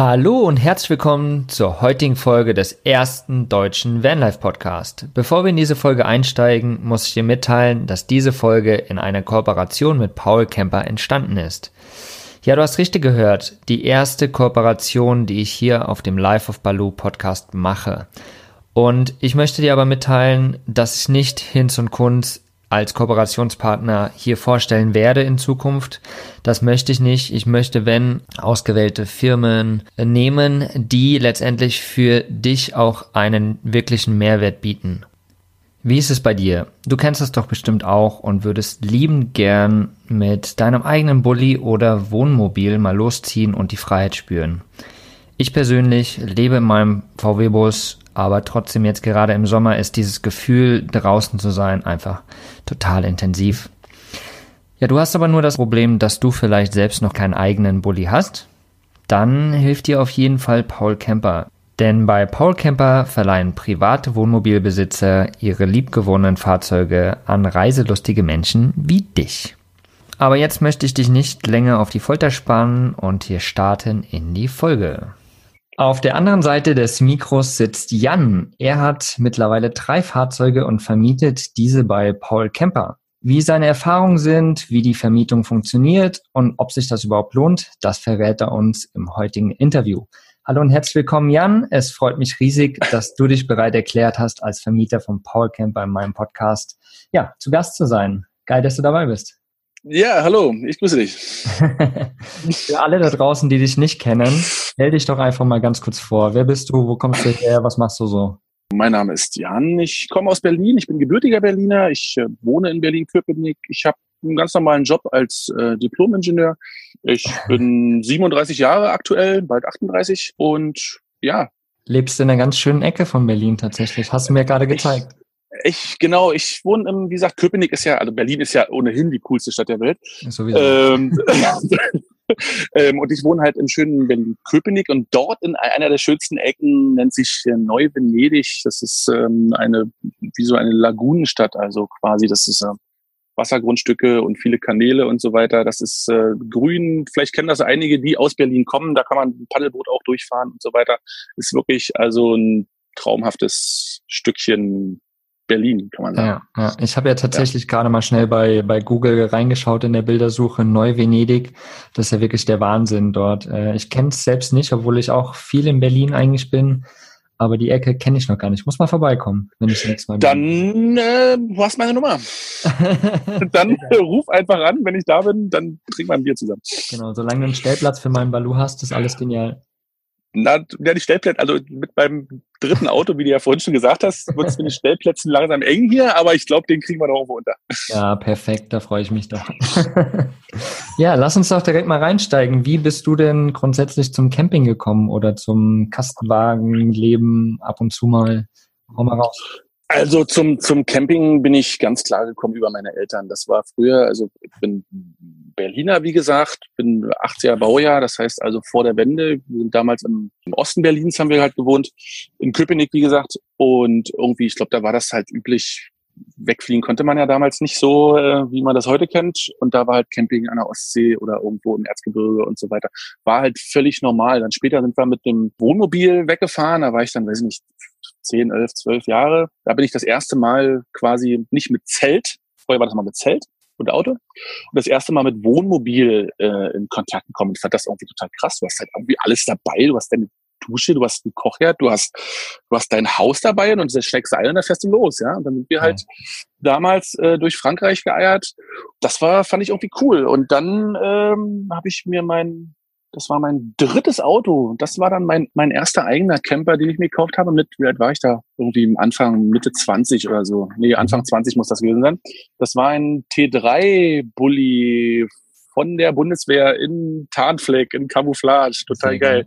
Hallo und herzlich willkommen zur heutigen Folge des ersten deutschen Vanlife Podcast. Bevor wir in diese Folge einsteigen, muss ich dir mitteilen, dass diese Folge in einer Kooperation mit Paul Kemper entstanden ist. Ja, du hast richtig gehört, die erste Kooperation, die ich hier auf dem Life of Baloo Podcast mache. Und ich möchte dir aber mitteilen, dass ich nicht Hinz und Kunz als Kooperationspartner hier vorstellen werde in Zukunft. Das möchte ich nicht. Ich möchte, wenn ausgewählte Firmen nehmen, die letztendlich für dich auch einen wirklichen Mehrwert bieten. Wie ist es bei dir? Du kennst es doch bestimmt auch und würdest liebend gern mit deinem eigenen Bulli oder Wohnmobil mal losziehen und die Freiheit spüren. Ich persönlich lebe in meinem VW-Bus aber trotzdem jetzt gerade im Sommer ist dieses Gefühl, draußen zu sein, einfach total intensiv. Ja, du hast aber nur das Problem, dass du vielleicht selbst noch keinen eigenen Bulli hast. Dann hilft dir auf jeden Fall Paul Camper. Denn bei Paul Camper verleihen private Wohnmobilbesitzer ihre liebgewonnenen Fahrzeuge an reiselustige Menschen wie dich. Aber jetzt möchte ich dich nicht länger auf die Folter spannen und wir starten in die Folge. Auf der anderen Seite des Mikros sitzt Jan. Er hat mittlerweile drei Fahrzeuge und vermietet diese bei Paul Kemper. Wie seine Erfahrungen sind, wie die Vermietung funktioniert und ob sich das überhaupt lohnt, das verrät er uns im heutigen Interview. Hallo und herzlich willkommen, Jan. Es freut mich riesig, dass du dich bereit erklärt hast, als Vermieter von Paul Camper in meinem Podcast, ja, zu Gast zu sein. Geil, dass du dabei bist. Ja, hallo, ich grüße dich. Für alle da draußen, die dich nicht kennen, stell dich doch einfach mal ganz kurz vor. Wer bist du? Wo kommst du her? Was machst du so? Mein Name ist Jan. Ich komme aus Berlin. Ich bin gebürtiger Berliner. Ich äh, wohne in Berlin-Köpenick. Ich habe einen ganz normalen Job als äh, Diplom-Ingenieur. Ich bin 37 Jahre aktuell, bald 38 und ja. Lebst in einer ganz schönen Ecke von Berlin tatsächlich. Hast du mir gerade gezeigt. Ich, genau, ich wohne im, wie gesagt, Köpenick ist ja, also Berlin ist ja ohnehin die coolste Stadt der Welt. Sowieso. Ähm, ähm, und ich wohne halt im schönen Berlin-Köpenick und dort in einer der schönsten Ecken nennt sich Neu-Venedig. Das ist ähm, eine, wie so eine Lagunenstadt, also quasi, das ist äh, Wassergrundstücke und viele Kanäle und so weiter. Das ist äh, grün. Vielleicht kennen das einige, die aus Berlin kommen. Da kann man ein Paddelboot auch durchfahren und so weiter. Ist wirklich also ein traumhaftes Stückchen Berlin, kann man sagen. Ja, ja. ich habe ja tatsächlich ja. gerade mal schnell bei, bei Google reingeschaut in der Bildersuche Neu-Venedig. Das ist ja wirklich der Wahnsinn dort. Äh, ich kenne es selbst nicht, obwohl ich auch viel in Berlin eigentlich bin. Aber die Ecke kenne ich noch gar nicht. Muss mal vorbeikommen, wenn ich nächstes Mal bin. Dann, äh, du hast meine Nummer. dann äh, ruf einfach an, wenn ich da bin, dann trinken wir ein Bier zusammen. Genau, solange du einen Stellplatz für meinen Balu hast, ist alles genial. Na, ja, die Stellplätze, also mit beim dritten Auto, wie du ja vorhin schon gesagt hast, wird es mit den Stellplätzen langsam eng hier, aber ich glaube, den kriegen wir doch irgendwo unter. Ja, perfekt, da freue ich mich doch. ja, lass uns doch direkt mal reinsteigen. Wie bist du denn grundsätzlich zum Camping gekommen oder zum Kastenwagenleben ab und zu mal? Hau mal raus. Also zum, zum Camping bin ich ganz klar gekommen über meine Eltern. Das war früher, also ich bin Berliner, wie gesagt, bin 80er Baujahr, das heißt also vor der Wende. Wir sind damals im, im Osten Berlins haben wir halt gewohnt, in Köpenick, wie gesagt. Und irgendwie, ich glaube, da war das halt üblich. Wegfliegen konnte man ja damals nicht so, äh, wie man das heute kennt. Und da war halt Camping an der Ostsee oder irgendwo im Erzgebirge und so weiter. War halt völlig normal. Dann später sind wir mit dem Wohnmobil weggefahren. Da war ich dann, weiß ich nicht, 10, 11, 12 Jahre. Da bin ich das erste Mal quasi nicht mit Zelt, vorher war das mal mit Zelt, und Auto. Und das erste Mal mit Wohnmobil äh, in Kontakt gekommen. Ich fand das irgendwie total krass. Du hast halt irgendwie alles dabei. Du hast deine Dusche, du hast einen Kochherd, du hast, du hast dein Haus dabei und das steckst Seil und da fährst du los, ja. Und dann sind wir halt damals äh, durch Frankreich geeiert. Das war, fand ich irgendwie cool. Und dann ähm, habe ich mir mein das war mein drittes Auto. Das war dann mein, mein erster eigener Camper, den ich mir gekauft habe. Mit, wie alt war ich da? Irgendwie im Anfang, Mitte 20 oder so. Nee, Anfang 20 muss das gewesen sein. Das war ein T3-Bully von der Bundeswehr in Tarnfleck, in Camouflage. Total Sehr geil.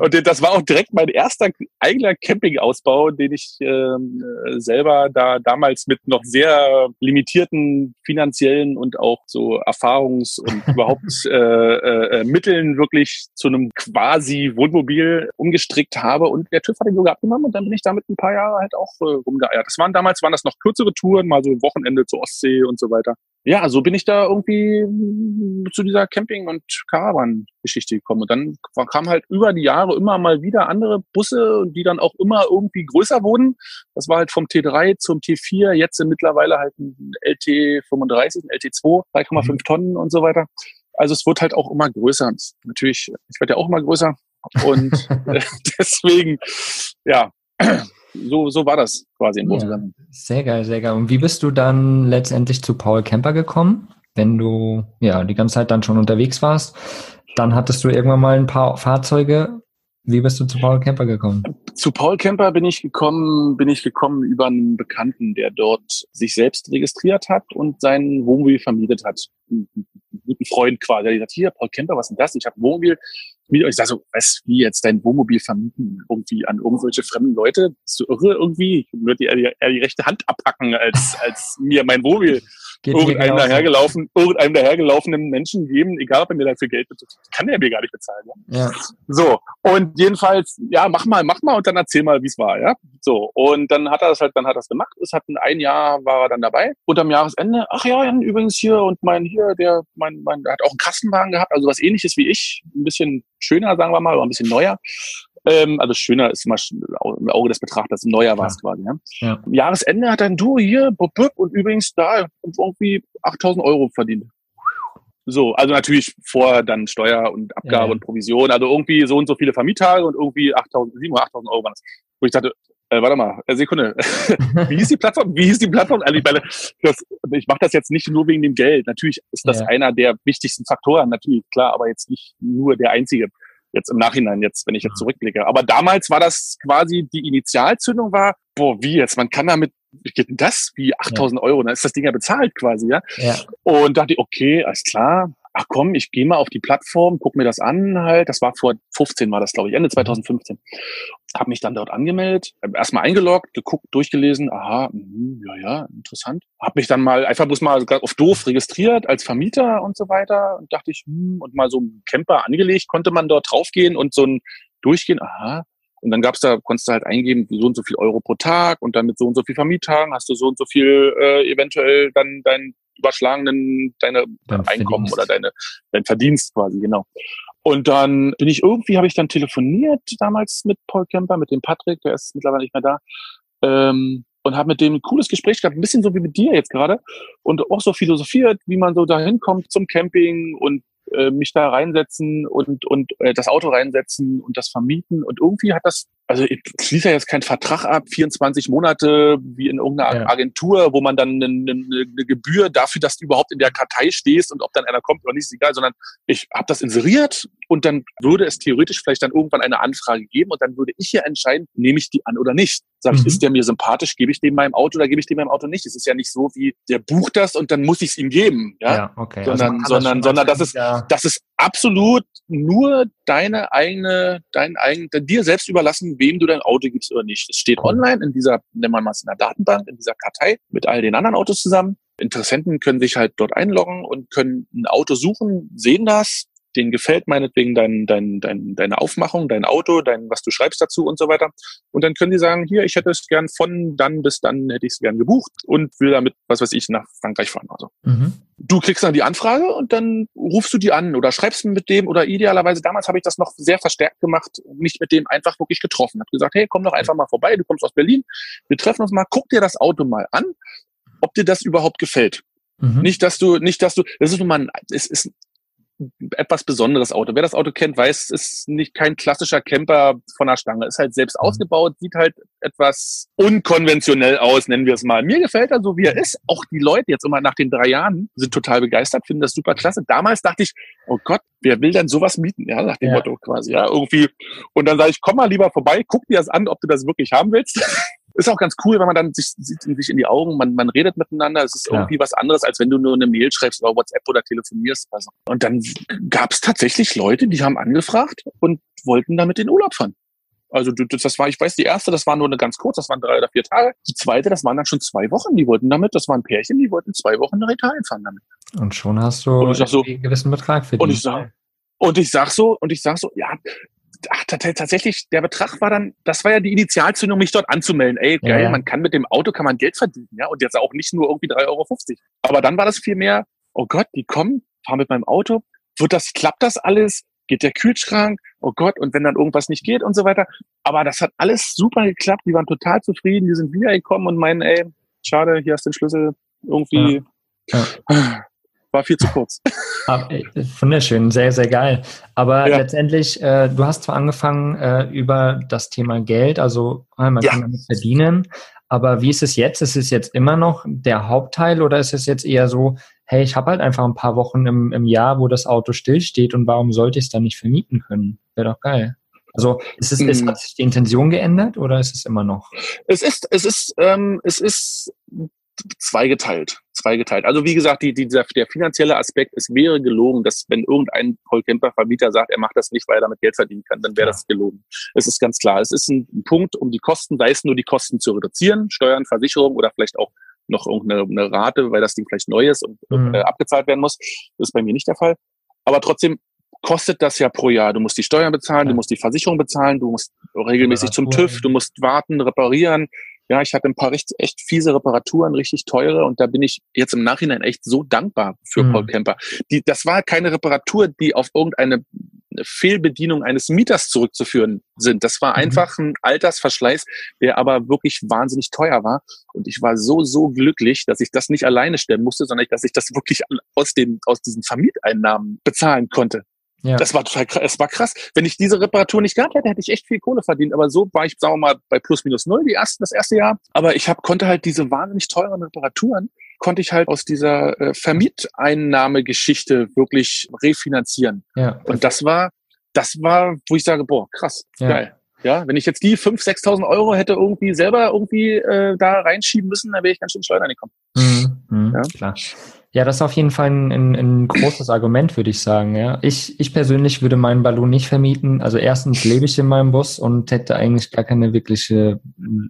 Und das war auch direkt mein erster eigener Campingausbau, den ich ähm, selber da damals mit noch sehr limitierten finanziellen und auch so Erfahrungs- und überhaupt äh, äh, Mitteln wirklich zu einem quasi Wohnmobil umgestrickt habe. Und der TÜV hat den sogar abgenommen und dann bin ich damit ein paar Jahre halt auch äh, rumgeeiert. Das waren damals waren das noch kürzere Touren, mal so Wochenende zur Ostsee und so weiter. Ja, so bin ich da irgendwie zu dieser Camping- und Caravan-Geschichte gekommen. Und dann kamen halt über die Jahre immer mal wieder andere Busse, die dann auch immer irgendwie größer wurden. Das war halt vom T3 zum T4, jetzt sind mittlerweile halt ein LT35, ein LT2, 3,5 mhm. Tonnen und so weiter. Also es wird halt auch immer größer. Natürlich, ich werde ja auch immer größer. Und deswegen, ja, so, so war das quasi im ja, Sehr geil, sehr geil. Und wie bist du dann letztendlich zu Paul Camper gekommen? Wenn du ja die ganze Zeit dann schon unterwegs warst, dann hattest du irgendwann mal ein paar Fahrzeuge. Wie bist du zu Paul Camper gekommen? Zu Paul Camper bin ich gekommen, bin ich gekommen über einen Bekannten, der dort sich selbst registriert hat und sein Wohnmobil vermietet hat. Einen guten Freund quasi, der gesagt, hier, Paul Camper, was ist denn das? Ich habe ein Wohnmobil, ich sage so, was, wie jetzt dein Wohnmobil vermieten irgendwie an irgendwelche fremden Leute? Bist du irre irgendwie? Ich würde dir eher, eher die rechte Hand abpacken, als, als mir mein Wohnmobil Geht irgendeinem dahergelaufen, irgendeinem dahergelaufenen Menschen geben, egal ob er mir dafür Geld bezahlt. Kann er mir gar nicht bezahlen. Ja? ja. So. Und jedenfalls, ja, mach mal, mach mal und dann erzähl mal, wie es war, ja. So. Und dann hat er das halt, dann hat er das gemacht. Es hat ein Jahr war er dann dabei. Und am Jahresende, ach ja, übrigens hier und mein hier, der, mein, mein, der hat auch einen Kastenwagen gehabt, also was ähnliches wie ich. Ein bisschen schöner, sagen wir mal, oder ein bisschen neuer. Ähm, also schöner ist immer im Auge des Betrachters, neuer war es quasi. Ja? ja. Jahresende hat dann du hier, bup, bup, und übrigens da irgendwie 8000 Euro verdient. So, also natürlich vor dann Steuer und Abgabe ja, und Provision, also irgendwie so und so viele Vermiettage und irgendwie 8000, 7 oder 8000 Euro waren das. Wo ich dachte, äh, warte mal, äh, Sekunde. Wie hieß die Plattform? Wie hieß die Plattform? Also das, ich mache das jetzt nicht nur wegen dem Geld. Natürlich ist das ja. einer der wichtigsten Faktoren, natürlich, klar, aber jetzt nicht nur der einzige. Jetzt im Nachhinein, jetzt, wenn ich jetzt zurückblicke. Aber damals war das quasi, die Initialzündung war, boah, wie jetzt? Man kann damit, wie geht denn das? Wie 8000 ja. Euro? Dann ist das Ding ja bezahlt quasi, ja? ja. Und dachte ich, okay, alles klar, ach komm, ich gehe mal auf die Plattform, guck mir das an halt. Das war vor 15 war das, glaube ich, Ende 2015. Mhm. Habe mich dann dort angemeldet, erstmal eingeloggt, geguckt, durchgelesen, aha, mh, ja, ja, interessant. Habe mich dann mal einfach bloß mal auf doof registriert als Vermieter und so weiter und dachte ich, hm, und mal so einen Camper angelegt, konnte man dort draufgehen und so ein durchgehen, aha, und dann gab's da, konntest du halt eingeben, so und so viel Euro pro Tag und dann mit so und so viel Vermietagen hast du so und so viel äh, eventuell dann dein überschlagenen, deine dein Einkommen Verdienst. oder deine, dein Verdienst quasi, genau. Und dann bin ich irgendwie, habe ich dann telefoniert damals mit Paul Kemper, mit dem Patrick, der ist mittlerweile nicht mehr da, ähm, und habe mit dem ein cooles Gespräch gehabt, ein bisschen so wie mit dir jetzt gerade und auch so philosophiert, wie man so dahin kommt zum Camping und äh, mich da reinsetzen und und äh, das Auto reinsetzen und das vermieten und irgendwie hat das also ich schließe ja jetzt keinen Vertrag ab, 24 Monate wie in irgendeiner ja. Agentur, wo man dann eine, eine, Gebühr dafür, dass du überhaupt in der Kartei stehst und ob dann einer kommt oder nicht, ist egal, sondern ich habe das inseriert und dann würde es theoretisch vielleicht dann irgendwann eine Anfrage geben und dann würde ich hier entscheiden, nehme ich die an oder nicht. Sag ich, mhm. ist der mir sympathisch, gebe ich dem meinem Auto oder gebe ich dem meinem Auto nicht? Es ist ja nicht so wie, der bucht das und dann muss ich es ihm geben. Ja, ja okay. Sondern, also sondern, das sondern das ist, das ist absolut nur deine eigene, dein eigen, dir selbst überlassen, wem du dein Auto gibst oder nicht. Es steht online in dieser, nennen wir mal in der Datenbank, in dieser Kartei mit all den anderen Autos zusammen. Interessenten können sich halt dort einloggen und können ein Auto suchen, sehen das, denen gefällt meinetwegen dein, dein, dein, deine Aufmachung, dein Auto, dein, was du schreibst dazu und so weiter. Und dann können die sagen, hier, ich hätte es gern von dann bis dann hätte ich es gern gebucht und will damit, was weiß ich, nach Frankreich fahren. Also. Mhm. Du kriegst dann die Anfrage und dann rufst du die an oder schreibst mit dem oder idealerweise, damals habe ich das noch sehr verstärkt gemacht, mich mit dem einfach wirklich getroffen. Hab gesagt, hey, komm doch einfach mal vorbei, du kommst aus Berlin, wir treffen uns mal, guck dir das Auto mal an, ob dir das überhaupt gefällt. Mhm. Nicht, dass du, nicht, dass du, das ist nun mal, ein, es ist etwas besonderes Auto. Wer das Auto kennt, weiß, es ist nicht kein klassischer Camper von der Stange. Ist halt selbst mhm. ausgebaut, sieht halt etwas unkonventionell aus, nennen wir es mal. Mir gefällt er so, wie er ist. Auch die Leute jetzt immer nach den drei Jahren sind total begeistert, finden das super klasse. Damals dachte ich, oh Gott, wer will denn sowas mieten? Ja, nach dem ja. Motto quasi. Ja, irgendwie. Und dann sage ich, komm mal lieber vorbei, guck dir das an, ob du das wirklich haben willst. Ist auch ganz cool, wenn man dann sich, sieht sich in die Augen, man, man redet miteinander. Es ist ja. irgendwie was anderes, als wenn du nur eine Mail schreibst oder WhatsApp oder telefonierst. Also. Und dann gab es tatsächlich Leute, die haben angefragt und wollten damit in Urlaub fahren. Also das war, ich weiß, die erste, das war nur eine ganz kurz, das waren drei oder vier Tage. Die zweite, das waren dann schon zwei Wochen, die wollten damit, das waren Pärchen, die wollten zwei Wochen nach Italien fahren damit. Und schon hast du sag so, einen gewissen Betrag verdient. Und ich sag, und ich sag so, und ich sag so, ja, ach, tatsächlich, der Betrag war dann, das war ja die Initialzündung, mich dort anzumelden. Ey, geil, ja. man kann mit dem Auto kann man Geld verdienen, ja, und jetzt auch nicht nur irgendwie 3,50 Euro. Aber dann war das viel mehr, oh Gott, die kommen, fahren mit meinem Auto, wird das, klappt das alles? Geht der Kühlschrank? Oh Gott, und wenn dann irgendwas nicht geht und so weiter. Aber das hat alles super geklappt, die waren total zufrieden, die sind wiedergekommen und meinen, ey, schade, hier hast du den Schlüssel, irgendwie. Ja. Ja. War viel zu kurz. Ah, wunderschön, sehr, sehr geil. Aber ja. letztendlich, äh, du hast zwar angefangen äh, über das Thema Geld, also äh, man ja. kann damit verdienen, aber wie ist es jetzt? Ist es jetzt immer noch der Hauptteil oder ist es jetzt eher so, hey, ich habe halt einfach ein paar Wochen im, im Jahr, wo das Auto stillsteht und warum sollte ich es dann nicht vermieten können? Wäre doch geil. Also ist es, ist, mm. hat sich die Intention geändert oder ist es immer noch? Es ist, es ist, ähm, es ist zweigeteilt. Zweigeteilt. Also wie gesagt, die, die, dieser, der finanzielle Aspekt, es wäre gelogen, dass wenn irgendein Vollcamper-Vermieter sagt, er macht das nicht, weil er damit Geld verdienen kann, dann wäre ja. das gelogen. Es ist ganz klar. Es ist ein, ein Punkt, um die Kosten, sei es nur die Kosten zu reduzieren, Steuern, Versicherung oder vielleicht auch noch irgendeine Rate, weil das Ding vielleicht neu ist und mhm. äh, abgezahlt werden muss. Das ist bei mir nicht der Fall. Aber trotzdem kostet das ja pro Jahr. Du musst die Steuern bezahlen, ja. du musst die Versicherung bezahlen, du musst regelmäßig zum TÜV, du musst warten, reparieren, ja, ich hatte ein paar echt fiese Reparaturen, richtig teure und da bin ich jetzt im Nachhinein echt so dankbar für mhm. Paul Kemper. Die, das war keine Reparatur, die auf irgendeine Fehlbedienung eines Mieters zurückzuführen sind. Das war mhm. einfach ein Altersverschleiß, der aber wirklich wahnsinnig teuer war. Und ich war so, so glücklich, dass ich das nicht alleine stellen musste, sondern dass ich das wirklich aus, den, aus diesen Vermieteinnahmen bezahlen konnte. Ja. Das war total krass. Es war krass. Wenn ich diese Reparatur nicht gehabt hätte, hätte ich echt viel Kohle verdient. Aber so war ich, sagen wir mal, bei plus minus null die ersten, das erste Jahr. Aber ich hab, konnte halt diese wahnsinnig teuren Reparaturen, konnte ich halt aus dieser äh, Vermieteinnahmegeschichte wirklich refinanzieren. Ja. Und das war, das war, wo ich sage, boah, krass, ja. geil. Ja, wenn ich jetzt die 5.000, 6.000 Euro hätte irgendwie selber irgendwie äh, da reinschieben müssen, dann wäre ich ganz schön schleudern gekommen. Mhm, mh, ja? Klar. Ja, das ist auf jeden Fall ein, ein, ein großes Argument, würde ich sagen. Ja. Ich, ich persönlich würde meinen Ballon nicht vermieten. Also erstens lebe ich in meinem Bus und hätte eigentlich gar keine wirkliche,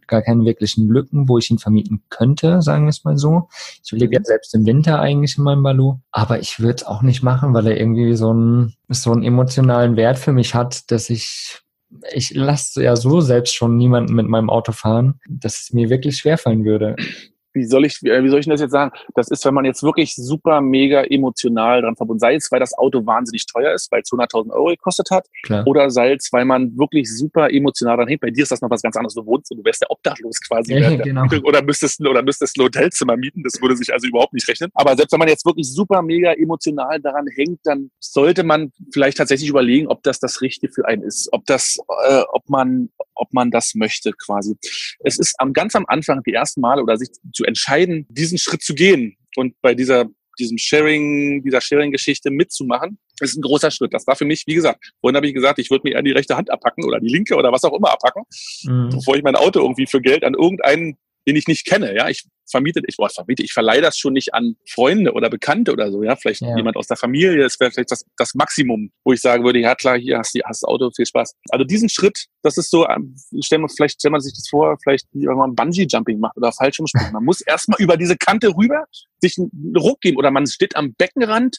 gar keine wirklichen Lücken, wo ich ihn vermieten könnte, sagen wir es mal so. Ich lebe ja selbst im Winter eigentlich in meinem Ballon, aber ich würde es auch nicht machen, weil er irgendwie so einen, so einen emotionalen Wert für mich hat, dass ich ich lasse ja so selbst schon niemanden mit meinem Auto fahren, dass es mir wirklich schwerfallen würde wie soll ich, wie soll ich denn das jetzt sagen? Das ist, wenn man jetzt wirklich super mega emotional dran verbunden, sei es, weil das Auto wahnsinnig teuer ist, weil es 100.000 Euro gekostet hat, Klar. oder sei es, weil man wirklich super emotional dran hängt. Bei dir ist das noch was ganz anderes. Du wohnst und du wärst ja obdachlos quasi. Ja, genau. Oder müsstest, oder müsstest ein Hotelzimmer mieten. Das würde sich also überhaupt nicht rechnen. Aber selbst wenn man jetzt wirklich super mega emotional daran hängt, dann sollte man vielleicht tatsächlich überlegen, ob das das Richtige für einen ist. Ob das, äh, ob man, ob man das möchte quasi. Es ist am, ganz am Anfang, die ersten Male oder sich zu entscheiden, diesen Schritt zu gehen und bei dieser diesem Sharing, dieser Sharing-Geschichte mitzumachen, ist ein großer Schritt. Das war für mich, wie gesagt, vorhin habe ich gesagt, ich würde mir eher die rechte Hand abpacken oder die linke oder was auch immer abpacken, mhm. bevor ich mein Auto irgendwie für Geld an irgendeinen den ich nicht kenne. Ja, ich vermiete, ich, boah, vermiete, ich verleihe das schon nicht an Freunde oder Bekannte oder so. Ja, vielleicht ja. jemand aus der Familie. Das wäre vielleicht das, das Maximum, wo ich sagen würde, ja klar, hier hast du hast das Auto, viel Spaß. Also diesen Schritt, das ist so, ähm, stellen wir, vielleicht stellt man sich das vor, vielleicht wie wenn man Bungee-Jumping macht oder Fallschirmspringen. Man muss erstmal über diese Kante rüber sich einen Ruck geben oder man steht am Beckenrand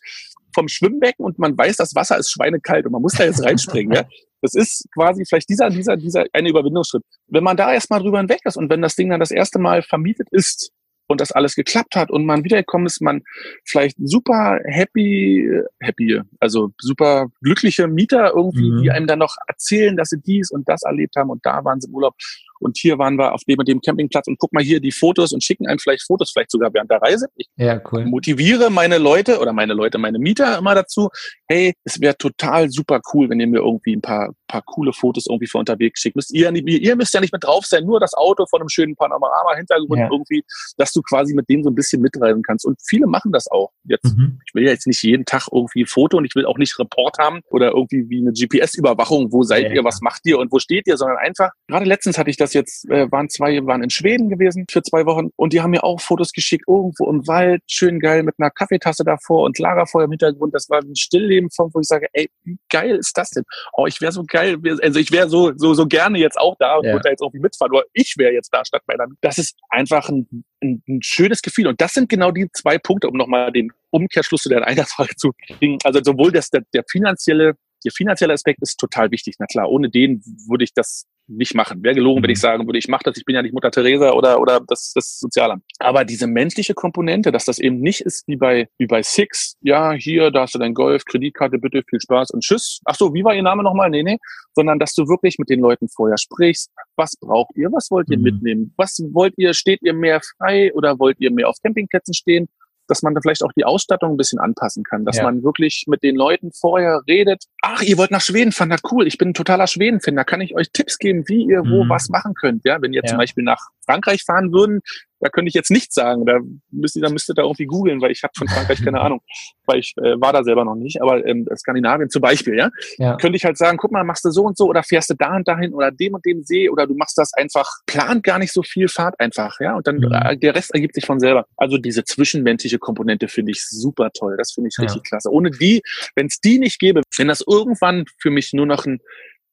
vom Schwimmbecken und man weiß, das Wasser ist schweinekalt und man muss da jetzt reinspringen. ja? Das ist quasi vielleicht dieser, dieser, dieser eine Überwindungsschritt. Wenn man da erstmal drüber hinweg ist und wenn das Ding dann das erste Mal vermietet ist und das alles geklappt hat und man wiedergekommen ist, man vielleicht super happy, happy, also super glückliche Mieter irgendwie, mhm. die einem dann noch erzählen, dass sie dies und das erlebt haben und da waren sie im Urlaub und hier waren wir auf dem und dem Campingplatz und guck mal hier die Fotos und schicken einem vielleicht Fotos, vielleicht sogar während der Reise. Ich ja, cool. motiviere meine Leute oder meine Leute, meine Mieter immer dazu, hey, es wäre total super cool, wenn ihr mir irgendwie ein paar, paar coole Fotos irgendwie für unterwegs schickt. Müsst ihr, ihr müsst ja nicht mit drauf sein, nur das Auto von einem schönen Panorama-Hintergrund ja. irgendwie, dass du quasi mit denen so ein bisschen mitreisen kannst. Und viele machen das auch. Jetzt, mhm. ich will ja jetzt nicht jeden Tag irgendwie Foto und ich will auch nicht Report haben oder irgendwie wie eine GPS-Überwachung, wo seid ja, ihr, was macht ihr und wo steht ihr, sondern einfach, gerade letztens hatte ich das das jetzt, äh, waren zwei, waren in Schweden gewesen für zwei Wochen und die haben mir auch Fotos geschickt, irgendwo im Wald, schön geil mit einer Kaffeetasse davor und Lagerfeuer im Hintergrund. Das war ein Stillleben von, wo ich sage, ey, wie geil ist das denn? Oh, ich wäre so geil, also ich wäre so, so, so gerne jetzt auch da und ja. würde da jetzt irgendwie mitfahren, oder ich wäre jetzt da statt meiner. Das ist einfach ein, ein, ein schönes Gefühl und das sind genau die zwei Punkte, um nochmal den Umkehrschluss zu der Eingangsfrage zu kriegen. Also sowohl das, der, der finanzielle der finanzielle Aspekt ist total wichtig. Na klar, ohne den würde ich das nicht machen. Wäre gelogen, wenn ich mhm. sagen würde, ich mache das, ich bin ja nicht Mutter Teresa oder, oder das, das Sozialamt. Aber diese menschliche Komponente, dass das eben nicht ist wie bei, wie bei Six, ja, hier, da hast du dein Golf, Kreditkarte, bitte, viel Spaß und tschüss. Ach so, wie war Ihr Name nochmal? Nee, nee. Sondern, dass du wirklich mit den Leuten vorher sprichst. Was braucht ihr? Was wollt ihr mhm. mitnehmen? Was wollt ihr? Steht ihr mehr frei oder wollt ihr mehr auf Campingplätzen stehen? Dass man da vielleicht auch die Ausstattung ein bisschen anpassen kann, dass ja. man wirklich mit den Leuten vorher redet. Ach, ihr wollt nach Schweden fahren, na cool, ich bin ein totaler Schweden-Fan, da kann ich euch Tipps geben, wie ihr wo mhm. was machen könnt. Ja, wenn ihr ja. zum Beispiel nach Frankreich fahren würden, da könnte ich jetzt nichts sagen. Da müsst ihr, da müsst ihr da irgendwie googeln, weil ich habe von Frankreich keine Ahnung, weil ich äh, war da selber noch nicht. Aber ähm, Skandinavien zum Beispiel, ja? ja, könnte ich halt sagen, guck mal, machst du so und so oder fährst du da und dahin oder dem und dem See oder du machst das einfach, plant gar nicht so viel, fahrt einfach, ja, und dann mhm. äh, der Rest ergibt sich von selber. Also diese zwischenmenschliche Komponente finde ich super toll. Das finde ich ja. richtig klasse. Ohne die, wenn es die nicht gäbe, wenn das irgendwann für mich nur noch ein,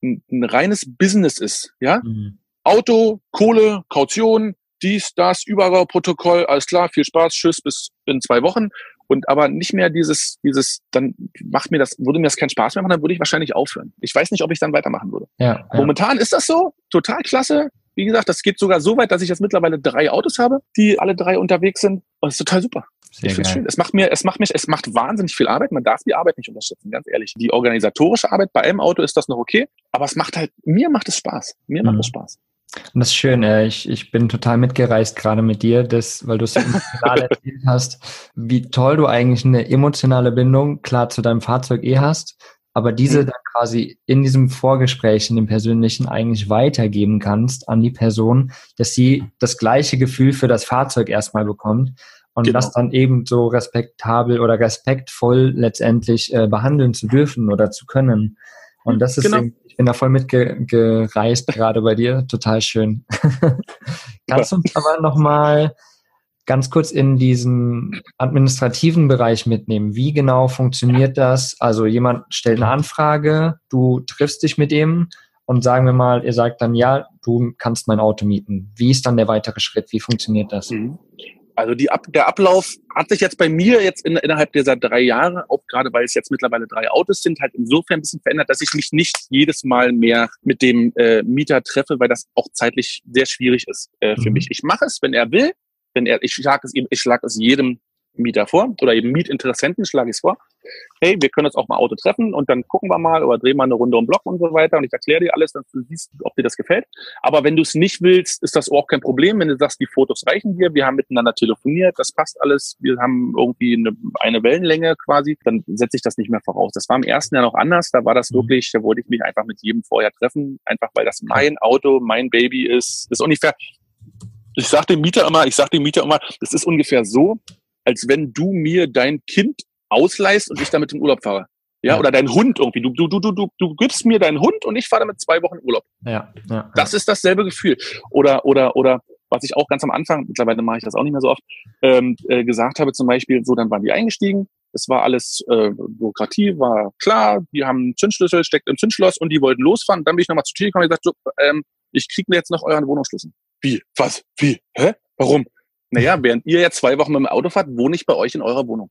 ein, ein reines Business ist, ja. Mhm. Auto, Kohle, Kaution, dies, das, Überbauprotokoll, alles klar, viel Spaß, tschüss, bis in zwei Wochen. Und aber nicht mehr dieses, dieses, dann macht mir das, würde mir das keinen Spaß mehr machen, dann würde ich wahrscheinlich aufhören. Ich weiß nicht, ob ich dann weitermachen würde. Ja, ja. Momentan ist das so, total klasse. Wie gesagt, das geht sogar so weit, dass ich jetzt mittlerweile drei Autos habe, die alle drei unterwegs sind. Und das ist total super. Sehr ich finde es schön. Es macht mir, es macht mich, es macht wahnsinnig viel Arbeit. Man darf die Arbeit nicht unterschätzen, ganz ehrlich. Die organisatorische Arbeit bei einem Auto ist das noch okay, aber es macht halt, mir macht es Spaß. Mir mhm. macht es Spaß. Und das ist schön, äh, ich, ich bin total mitgereist gerade mit dir, das, weil du es so emotional erzählt hast, wie toll du eigentlich eine emotionale Bindung klar zu deinem Fahrzeug eh hast, aber diese mhm. dann quasi in diesem Vorgespräch, in dem persönlichen eigentlich weitergeben kannst an die Person, dass sie das gleiche Gefühl für das Fahrzeug erstmal bekommt und genau. das dann eben so respektabel oder respektvoll letztendlich äh, behandeln zu dürfen oder zu können. Und das ist genau. Bin da voll mitgereist gerade bei dir, total schön. Kannst du uns aber nochmal ganz kurz in diesen administrativen Bereich mitnehmen. Wie genau funktioniert das? Also jemand stellt eine Anfrage, du triffst dich mit ihm und sagen wir mal, ihr sagt dann, ja, du kannst mein Auto mieten. Wie ist dann der weitere Schritt? Wie funktioniert das? Also die Ab der Ablauf hat sich jetzt bei mir jetzt in, innerhalb dieser drei Jahre, auch gerade weil es jetzt mittlerweile drei Autos sind, halt insofern ein bisschen verändert, dass ich mich nicht jedes Mal mehr mit dem äh, Mieter treffe, weil das auch zeitlich sehr schwierig ist äh, für mhm. mich. Ich mache es, wenn er will, wenn er, ich schlage es ihm, ich schlage es jedem Mieter vor oder eben Mietinteressenten schlage ich es vor. Hey, wir können uns auch mal Auto treffen und dann gucken wir mal oder drehen mal eine Runde um Block und so weiter und ich erkläre dir alles, dass du siehst, ob dir das gefällt. Aber wenn du es nicht willst, ist das auch kein Problem. Wenn du sagst, die Fotos reichen dir, wir haben miteinander telefoniert, das passt alles, wir haben irgendwie eine, eine Wellenlänge quasi, dann setze ich das nicht mehr voraus. Das war im ersten Jahr noch anders, da war das mhm. wirklich, da wollte ich mich einfach mit jedem vorher treffen, einfach weil das mein Auto, mein Baby ist. Das ist ungefähr, ich sag dem Mieter immer, ich sag dem Mieter immer, das ist ungefähr so, als wenn du mir dein Kind ausleihst und ich damit in Urlaub fahre. Ja, ja, oder dein Hund irgendwie. Du, du, du, du, du, du gibst mir deinen Hund und ich fahre damit zwei Wochen Urlaub. Ja, ja, Das ist dasselbe Gefühl. Oder, oder, oder, was ich auch ganz am Anfang, mittlerweile mache ich das auch nicht mehr so oft, ähm, äh, gesagt habe, zum Beispiel, so, dann waren die eingestiegen. Es war alles, äh, Bürokratie war klar, die haben einen Zündschlüssel, steckt im Zündschloss und die wollten losfahren. Dann bin ich nochmal zu Tür gekommen und gesagt, so, ähm, ich kriege mir jetzt noch euren Wohnungsschlüssel. Wie? Was? Wie? Hä? Warum? Naja, während ihr jetzt zwei Wochen mit dem Auto fahrt, wohne ich bei euch in eurer Wohnung.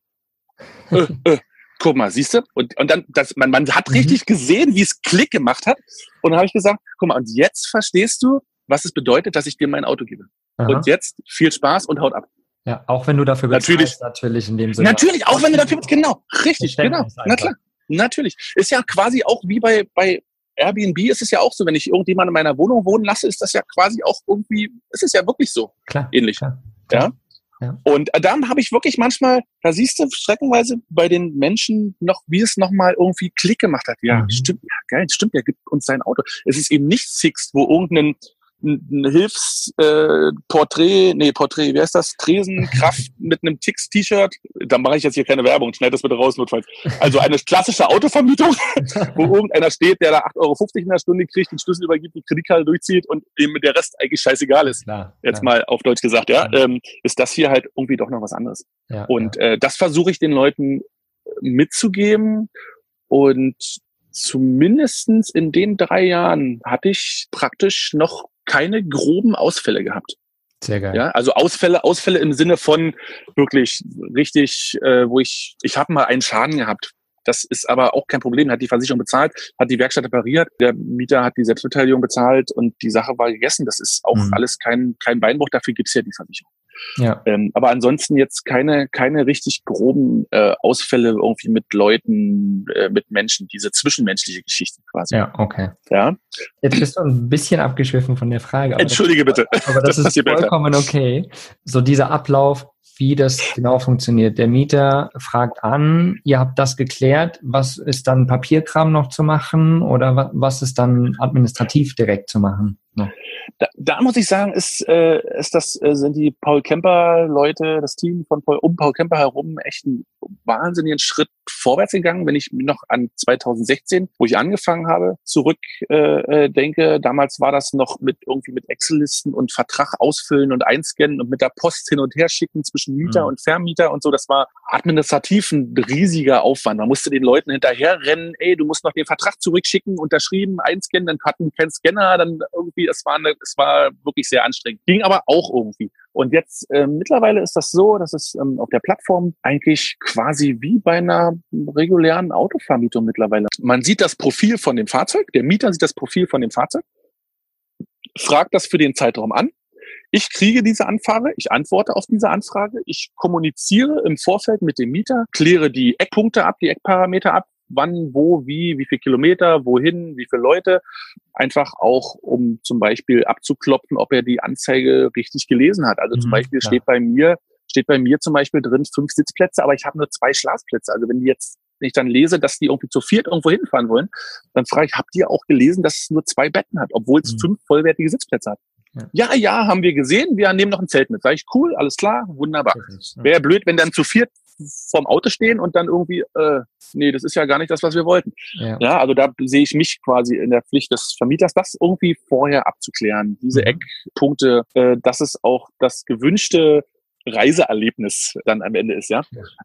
äh, äh, guck mal, siehst du? Und, und dann, das, man, man hat mhm. richtig gesehen, wie es Klick gemacht hat. Und dann habe ich gesagt, guck mal, und jetzt verstehst du, was es bedeutet, dass ich dir mein Auto gebe. Aha. Und jetzt viel Spaß und haut ab. Ja, auch wenn du dafür bezahlst, natürlich, natürlich in dem Sinne. Natürlich, auch wenn du dafür bezahlst, genau, richtig, genau, na klar, natürlich. Ist ja quasi auch wie bei, bei Airbnb ist es ja auch so, wenn ich irgendjemanden in meiner Wohnung wohnen lasse, ist das ja quasi auch irgendwie, ist es ja wirklich so. Klar. Ähnlich. Klar. Ja. ja. Und äh, dann habe ich wirklich manchmal, da siehst du streckenweise bei den Menschen noch, wie es nochmal irgendwie Klick gemacht hat. Ja, mhm. stimmt, ja, geil, stimmt, ja, gibt uns sein Auto. Es ist eben nicht Sixt, wo irgendein ein Hilfsporträt, äh, nee, Porträt, wie heißt das? Tresenkraft mit einem Tix-T-Shirt. Da mache ich jetzt hier keine Werbung, schneid das bitte raus, notfalls. Also eine klassische Autovermietung, wo irgendeiner steht, der da 8,50 Euro in der Stunde kriegt, den Schlüssel übergibt, die Kreditkarte durchzieht und dem der Rest eigentlich scheißegal ist. Klar, jetzt klar. mal auf Deutsch gesagt, ja, ja. Ähm, ist das hier halt irgendwie doch noch was anderes. Ja, und ja. Äh, das versuche ich den Leuten mitzugeben und zumindestens in den drei Jahren hatte ich praktisch noch keine groben Ausfälle gehabt. Sehr geil. Ja, also Ausfälle, Ausfälle im Sinne von wirklich richtig, äh, wo ich, ich habe mal einen Schaden gehabt. Das ist aber auch kein Problem. Hat die Versicherung bezahlt, hat die Werkstatt repariert, der Mieter hat die Selbstbeteiligung bezahlt und die Sache war gegessen. Das ist auch mhm. alles kein, kein Beinbruch. Dafür gibt's ja die Versicherung. Ja. Ähm, aber ansonsten jetzt keine, keine richtig groben äh, Ausfälle irgendwie mit Leuten, äh, mit Menschen, diese zwischenmenschliche Geschichte quasi. Ja, okay. Ja. Jetzt bist du ein bisschen abgeschwiffen von der Frage. Entschuldige das, bitte. Aber das, das ist vollkommen okay. So dieser Ablauf, wie das genau funktioniert. Der Mieter fragt an, ihr habt das geklärt, was ist dann Papierkram noch zu machen oder was ist dann administrativ direkt zu machen? Ja. Da, da muss ich sagen, ist, äh, ist das, äh, sind die Paul Kemper Leute, das Team von Paul, um Paul Kemper herum echt einen wahnsinnigen Schritt vorwärts gegangen. Wenn ich noch an 2016, wo ich angefangen habe, zurück äh, äh, denke, damals war das noch mit irgendwie mit Excel-Listen und Vertrag ausfüllen und einscannen und mit der Post hin und her schicken zwischen Mieter mhm. und Vermieter und so. Das war administrativ ein riesiger Aufwand. Man musste den Leuten hinterherrennen, ey, du musst noch den Vertrag zurückschicken, unterschrieben, einscannen, dann hatten keinen Scanner, dann irgendwie, es war eine es war wirklich sehr anstrengend. Ging aber auch irgendwie. Und jetzt äh, mittlerweile ist das so, dass es ähm, auf der Plattform eigentlich quasi wie bei einer regulären Autovermietung mittlerweile. Man sieht das Profil von dem Fahrzeug, der Mieter sieht das Profil von dem Fahrzeug, fragt das für den Zeitraum an. Ich kriege diese Anfrage, ich antworte auf diese Anfrage, ich kommuniziere im Vorfeld mit dem Mieter, kläre die Eckpunkte ab, die Eckparameter ab, wann, wo, wie, wie viel Kilometer, wohin, wie viele Leute. Einfach auch, um zum Beispiel abzuklopfen, ob er die Anzeige richtig gelesen hat. Also mhm, zum Beispiel ja. steht bei mir, steht bei mir zum Beispiel drin fünf Sitzplätze, aber ich habe nur zwei Schlafplätze. Also wenn die jetzt wenn ich dann lese, dass die irgendwie zu viert irgendwo hinfahren wollen, dann frage ich, habt ihr auch gelesen, dass es nur zwei Betten hat, obwohl es mhm. fünf vollwertige Sitzplätze hat? Ja. ja, ja, haben wir gesehen. Wir nehmen noch ein Zelt mit. Sag ich, cool, alles klar, wunderbar. Wäre blöd, wenn dann zu viert vorm Auto stehen und dann irgendwie, äh, nee, das ist ja gar nicht das, was wir wollten. Ja, ja also da sehe ich mich quasi in der Pflicht des Vermieters, das irgendwie vorher abzuklären. Diese mhm. Eckpunkte, äh, das ist auch das gewünschte Reiseerlebnis dann am Ende ist, ja.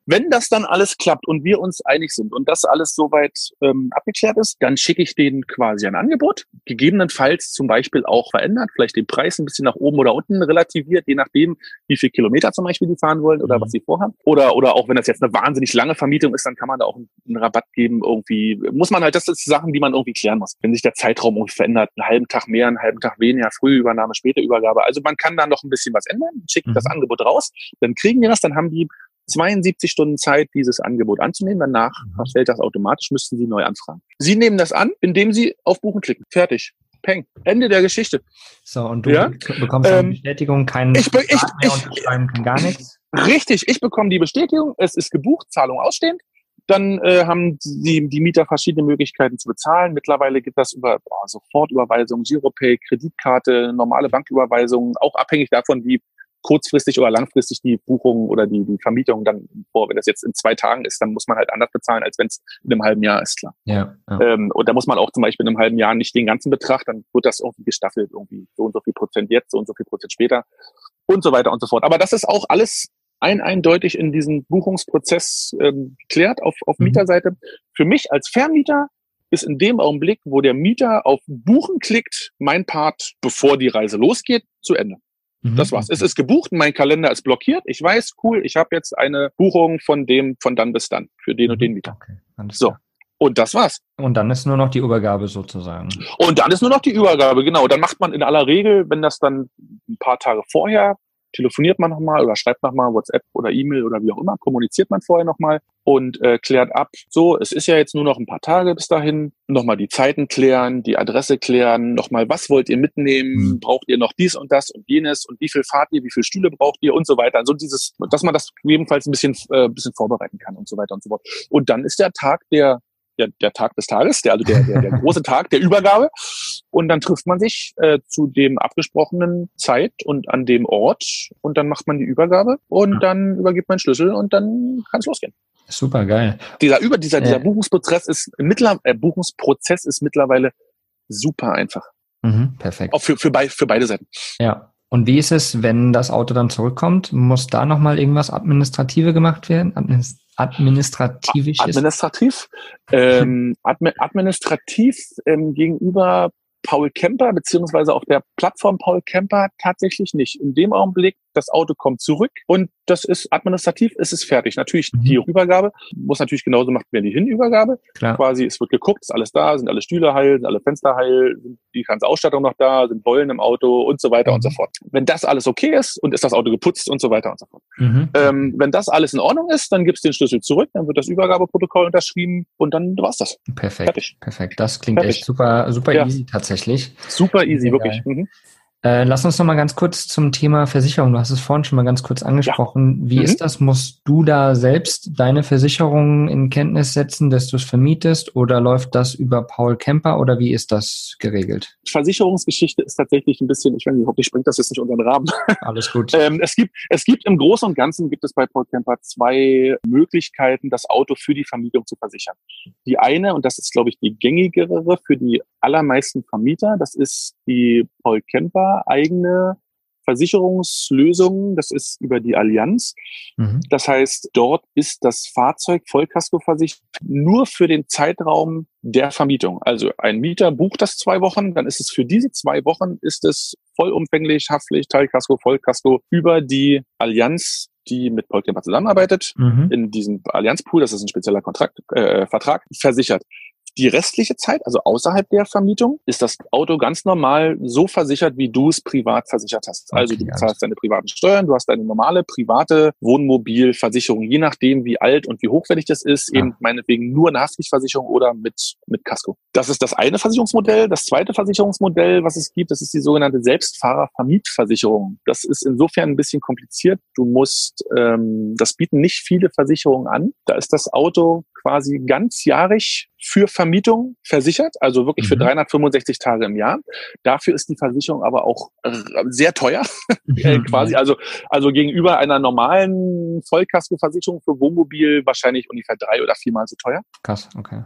Wenn das dann alles klappt und wir uns einig sind und das alles soweit ähm, abgeklärt ist, dann schicke ich denen quasi ein Angebot, gegebenenfalls zum Beispiel auch verändert, vielleicht den Preis ein bisschen nach oben oder unten relativiert, je nachdem, wie viel Kilometer zum Beispiel die fahren wollen oder mhm. was sie vorhaben. Oder, oder auch wenn das jetzt eine wahnsinnig lange Vermietung ist, dann kann man da auch einen Rabatt geben. Irgendwie muss man halt, das sind Sachen, die man irgendwie klären muss. Wenn sich der Zeitraum irgendwie verändert, einen halben Tag mehr, einen halben Tag weniger, frühe Übernahme, späte Übergabe. Also man kann da noch ein bisschen was ändern, schickt mhm. das Angebot raus dann kriegen die das, dann haben die 72 Stunden Zeit, dieses Angebot anzunehmen. Danach mhm. fällt das automatisch, müssten Sie neu anfragen. Sie nehmen das an, indem Sie auf Buchen klicken. Fertig. Peng. Ende der Geschichte. So, und du ja? bekommst ähm, eine Bestätigung, keinen ich, ich, unterschreiben, gar nichts? Richtig, ich bekomme die Bestätigung, es ist gebucht, Zahlung ausstehend. Dann äh, haben die, die Mieter verschiedene Möglichkeiten zu bezahlen. Mittlerweile gibt das über boah, Sofortüberweisung, Giropay, Kreditkarte, normale Banküberweisungen, auch abhängig davon, wie kurzfristig oder langfristig die Buchung oder die, die Vermietung dann vor. Wenn das jetzt in zwei Tagen ist, dann muss man halt anders bezahlen, als wenn es in einem halben Jahr ist, klar. Ja, ja. Ähm, und da muss man auch zum Beispiel in einem halben Jahr nicht den ganzen Betrag, dann wird das irgendwie gestaffelt, irgendwie so und so viel Prozent jetzt, so und so viel Prozent später und so weiter und so fort. Aber das ist auch alles ein eindeutig in diesem Buchungsprozess ähm, geklärt auf, auf mhm. Mieterseite. Für mich als Vermieter ist in dem Augenblick, wo der Mieter auf Buchen klickt, mein Part, bevor die Reise losgeht, zu Ende. Mhm. Das war's. Es ist gebucht, mein Kalender ist blockiert. Ich weiß, cool, ich habe jetzt eine Buchung von dem von dann bis dann für den mhm. und den Mieter. Okay, so. Und das war's. Und dann ist nur noch die Übergabe sozusagen. Und dann ist nur noch die Übergabe, genau. Dann macht man in aller Regel, wenn das dann ein paar Tage vorher telefoniert man nochmal oder schreibt nochmal WhatsApp oder E-Mail oder wie auch immer, kommuniziert man vorher nochmal und äh, klärt ab. So, es ist ja jetzt nur noch ein paar Tage bis dahin. Nochmal die Zeiten klären, die Adresse klären, nochmal, was wollt ihr mitnehmen? Mhm. Braucht ihr noch dies und das und jenes und wie viel fahrt ihr, wie viele Stühle braucht ihr und so weiter. Also dieses, dass man das gegebenenfalls ein bisschen, äh, bisschen vorbereiten kann und so weiter und so fort. Und dann ist der Tag der der, der Tag des Tages, der, also der, der, der große Tag der Übergabe. Und dann trifft man sich äh, zu dem abgesprochenen Zeit und an dem Ort und dann macht man die Übergabe und dann übergibt man Schlüssel und dann kann es losgehen. Super geil. Dieser über dieser ja. dieser Buchungsprozess ist mittler, äh, Buchungsprozess ist mittlerweile super einfach. Mhm, perfekt. Auch für für, bei, für beide Seiten. Ja. Und wie ist es, wenn das Auto dann zurückkommt? Muss da nochmal irgendwas Administrative gemacht werden? Administ administrativ? Administrativ? Ähm, admi administrativ ähm, gegenüber Paul Kemper, beziehungsweise auf der Plattform Paul Kemper tatsächlich nicht. In dem Augenblick, das Auto kommt zurück und das ist administrativ, ist es fertig. Natürlich mhm. die Übergabe muss natürlich genauso gemacht werden wie die Hinübergabe. Klar. Quasi, es wird geguckt, ist alles da, sind alle Stühle heil, sind alle Fenster heil, sind die ganze Ausstattung noch da, sind Beulen im Auto und so weiter mhm. und so fort. Wenn das alles okay ist und ist das Auto geputzt und so weiter und so fort. Mhm. Ähm, wenn das alles in Ordnung ist, dann gibt's den Schlüssel zurück, dann wird das Übergabeprotokoll unterschrieben und dann war's das. Perfekt. Fertig. Perfekt. Das klingt Fertig. echt super, super ja. easy tatsächlich. Super easy, Sehr wirklich. Mhm. Äh, lass uns noch mal ganz kurz zum Thema Versicherung. Du hast es vorhin schon mal ganz kurz angesprochen. Ja. Wie mhm. ist das? Musst du da selbst deine Versicherung in Kenntnis setzen, dass du es vermietest oder läuft das über Paul Kemper oder wie ist das geregelt? Versicherungsgeschichte ist tatsächlich ein bisschen, ich weiß nicht, hoffentlich springt das jetzt nicht unter den Rahmen. Alles gut. ähm, es gibt, es gibt im Großen und Ganzen gibt es bei Paul Kemper zwei Möglichkeiten, das Auto für die Vermietung zu versichern. Die eine, und das ist, glaube ich, die gängigere für die allermeisten Vermieter, das ist die Paul Kemper eigene Versicherungslösung. Das ist über die Allianz. Mhm. Das heißt, dort ist das Fahrzeug Vollkasko versichert nur für den Zeitraum der Vermietung. Also ein Mieter bucht das zwei Wochen, dann ist es für diese zwei Wochen ist es vollumfänglich Haftpflicht, Teilkasko, Vollkasko über die Allianz die mit Paul Kemper zusammenarbeitet, mhm. in diesem Allianzpool, das ist ein spezieller Kontrakt, äh, Vertrag, versichert. Die restliche Zeit, also außerhalb der Vermietung, ist das Auto ganz normal so versichert, wie du es privat versichert hast. Okay, also du bezahlst deine privaten Steuern, du hast deine normale private Wohnmobilversicherung, je nachdem wie alt und wie hochwertig das ist, ja. eben meinetwegen nur eine Haftpflichtversicherung oder mit, mit Casco. Das ist das eine Versicherungsmodell. Das zweite Versicherungsmodell, was es gibt, das ist die sogenannte Selbstfahrervermietversicherung. Das ist insofern ein bisschen kompliziert. Du musst, ähm, das bieten nicht viele Versicherungen an. Da ist das Auto quasi ganzjahrig für Vermietung versichert, also wirklich für 365 mhm. Tage im Jahr. Dafür ist die Versicherung aber auch äh, sehr teuer, mhm. quasi. Also, also gegenüber einer normalen Vollkaskoversicherung für Wohnmobil wahrscheinlich ungefähr drei oder viermal so teuer. Krass, okay.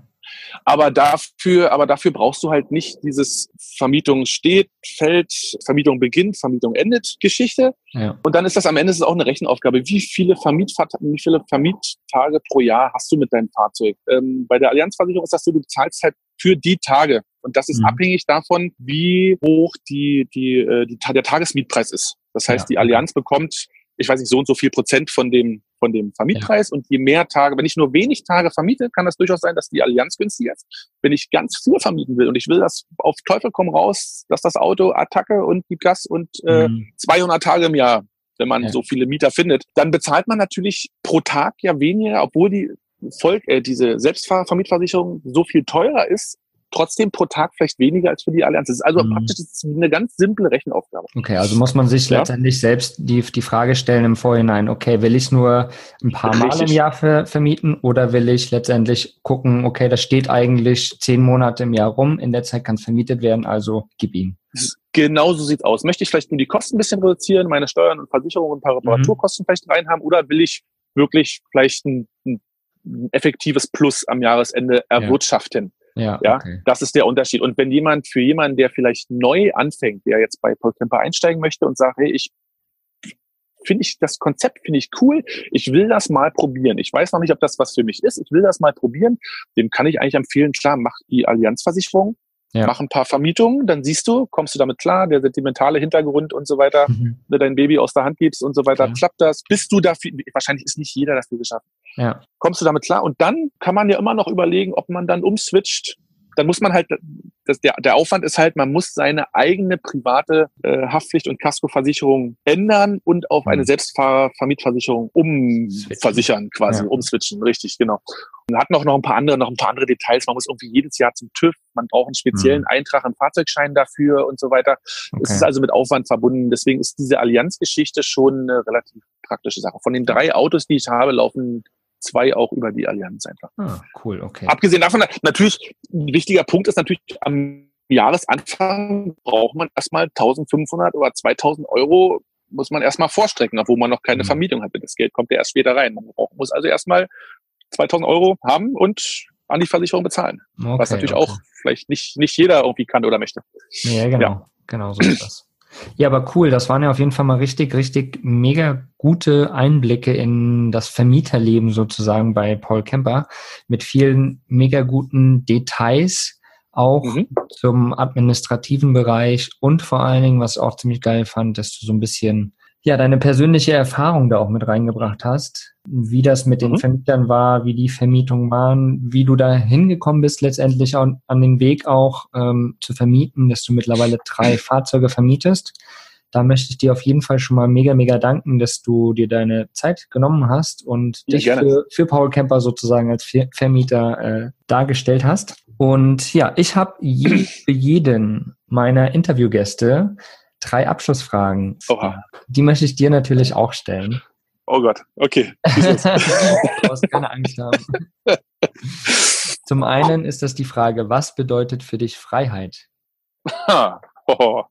Aber dafür, aber dafür brauchst du halt nicht dieses Vermietung steht, fällt, Vermietung beginnt, Vermietung endet Geschichte. Ja. Und dann ist das am Ende ist es auch eine Rechenaufgabe. Wie viele, Vermietfahrt, wie viele Vermiettage pro Jahr hast du mit deinem Fahrzeug? Ähm, bei der Allianzversicherung ist das so, du bezahlst halt für die Tage. Und das ist mhm. abhängig davon, wie hoch die, die, äh, die, der Tagesmietpreis ist. Das heißt, ja. die Allianz bekommt ich weiß nicht, so und so viel Prozent von dem, von dem Vermietpreis. Ja. Und je mehr Tage, wenn ich nur wenig Tage vermiete, kann das durchaus sein, dass die Allianz günstiger ist. Wenn ich ganz viel vermieten will und ich will das auf Teufel komm raus, dass das Auto Attacke und gibt Gas und äh, mhm. 200 Tage im Jahr, wenn man ja. so viele Mieter findet, dann bezahlt man natürlich pro Tag ja weniger, obwohl die Volk, äh, diese Selbstfahrervermietversicherung so viel teurer ist trotzdem pro Tag vielleicht weniger als für die Allianz. Das ist also mhm. praktisch eine ganz simple Rechenaufgabe. Okay, also muss man sich ja. letztendlich selbst die, die Frage stellen im Vorhinein, okay, will ich es nur ein paar Richtig. Mal im Jahr ver, vermieten oder will ich letztendlich gucken, okay, das steht eigentlich zehn Monate im Jahr rum, in der Zeit kann es vermietet werden, also gib ihn. Genau so sieht's aus. Möchte ich vielleicht nur die Kosten ein bisschen reduzieren, meine Steuern und Versicherungen und ein paar Reparaturkosten mhm. vielleicht reinhaben oder will ich wirklich vielleicht ein, ein effektives Plus am Jahresende erwirtschaften? Ja. Ja, ja okay. das ist der Unterschied. Und wenn jemand, für jemanden, der vielleicht neu anfängt, der jetzt bei Paul Kemper einsteigen möchte und sagt, hey, ich finde ich, das Konzept finde ich cool. Ich will das mal probieren. Ich weiß noch nicht, ob das was für mich ist. Ich will das mal probieren. Dem kann ich eigentlich empfehlen, klar, mach die Allianzversicherung. Ja. Mach ein paar Vermietungen, dann siehst du, kommst du damit klar, der sentimentale Hintergrund und so weiter, mhm. wenn du dein Baby aus der Hand gibst und so weiter, ja. klappt das, bist du dafür, wahrscheinlich ist nicht jeder dafür geschaffen. Ja. Kommst du damit klar? Und dann kann man ja immer noch überlegen, ob man dann umswitcht dann muss man halt, das, der, der Aufwand ist halt, man muss seine eigene private äh, Haftpflicht- und Kaskoversicherung ändern und auf eine mhm. Selbstfahrervermietversicherung umversichern, quasi ja. umswitchen, richtig, genau. Man hat noch, noch ein paar andere, noch ein paar andere Details. Man muss irgendwie jedes Jahr zum TÜV, man braucht einen speziellen mhm. Eintrag, einen Fahrzeugschein dafür und so weiter. Okay. Es ist also mit Aufwand verbunden. Deswegen ist diese Allianzgeschichte schon eine relativ praktische Sache. Von den drei Autos, die ich habe, laufen zwei auch über die Allianz einfach. Ah, cool, okay. Abgesehen davon, natürlich, ein wichtiger Punkt ist natürlich am Jahresanfang braucht man erstmal 1500 oder 2000 Euro muss man erstmal vorstrecken, obwohl man noch keine mhm. Vermietung hatte. Das Geld kommt ja erst später rein. Man braucht, muss also erstmal 2000 Euro haben und an die Versicherung bezahlen. Okay, was natürlich okay. auch vielleicht nicht, nicht jeder irgendwie kann oder möchte. Ja, genau. Ja. Genau so ist das. Ja, aber cool. Das waren ja auf jeden Fall mal richtig, richtig mega gute Einblicke in das Vermieterleben sozusagen bei Paul Kemper mit vielen mega guten Details auch mhm. zum administrativen Bereich und vor allen Dingen, was ich auch ziemlich geil fand, dass du so ein bisschen ja, deine persönliche Erfahrung da auch mit reingebracht hast, wie das mit den mhm. Vermietern war, wie die Vermietungen waren, wie du da hingekommen bist, letztendlich an, an den Weg auch ähm, zu vermieten, dass du mittlerweile drei Fahrzeuge vermietest. Da möchte ich dir auf jeden Fall schon mal mega, mega danken, dass du dir deine Zeit genommen hast und ja, dich für, für Paul Camper sozusagen als Vermieter äh, dargestellt hast. Und ja, ich habe je, für jeden meiner Interviewgäste drei Abschlussfragen. Oha. Die möchte ich dir natürlich auch stellen. Oh Gott, okay. du brauchst keine Angst haben. Zum einen ist das die Frage, was bedeutet für dich Freiheit? oh,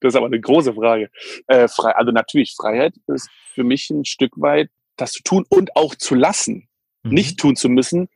das ist aber eine große Frage. Äh, frei, also natürlich, Freiheit ist für mich ein Stück weit das zu tun und auch zu lassen. Mhm. Nicht tun zu müssen,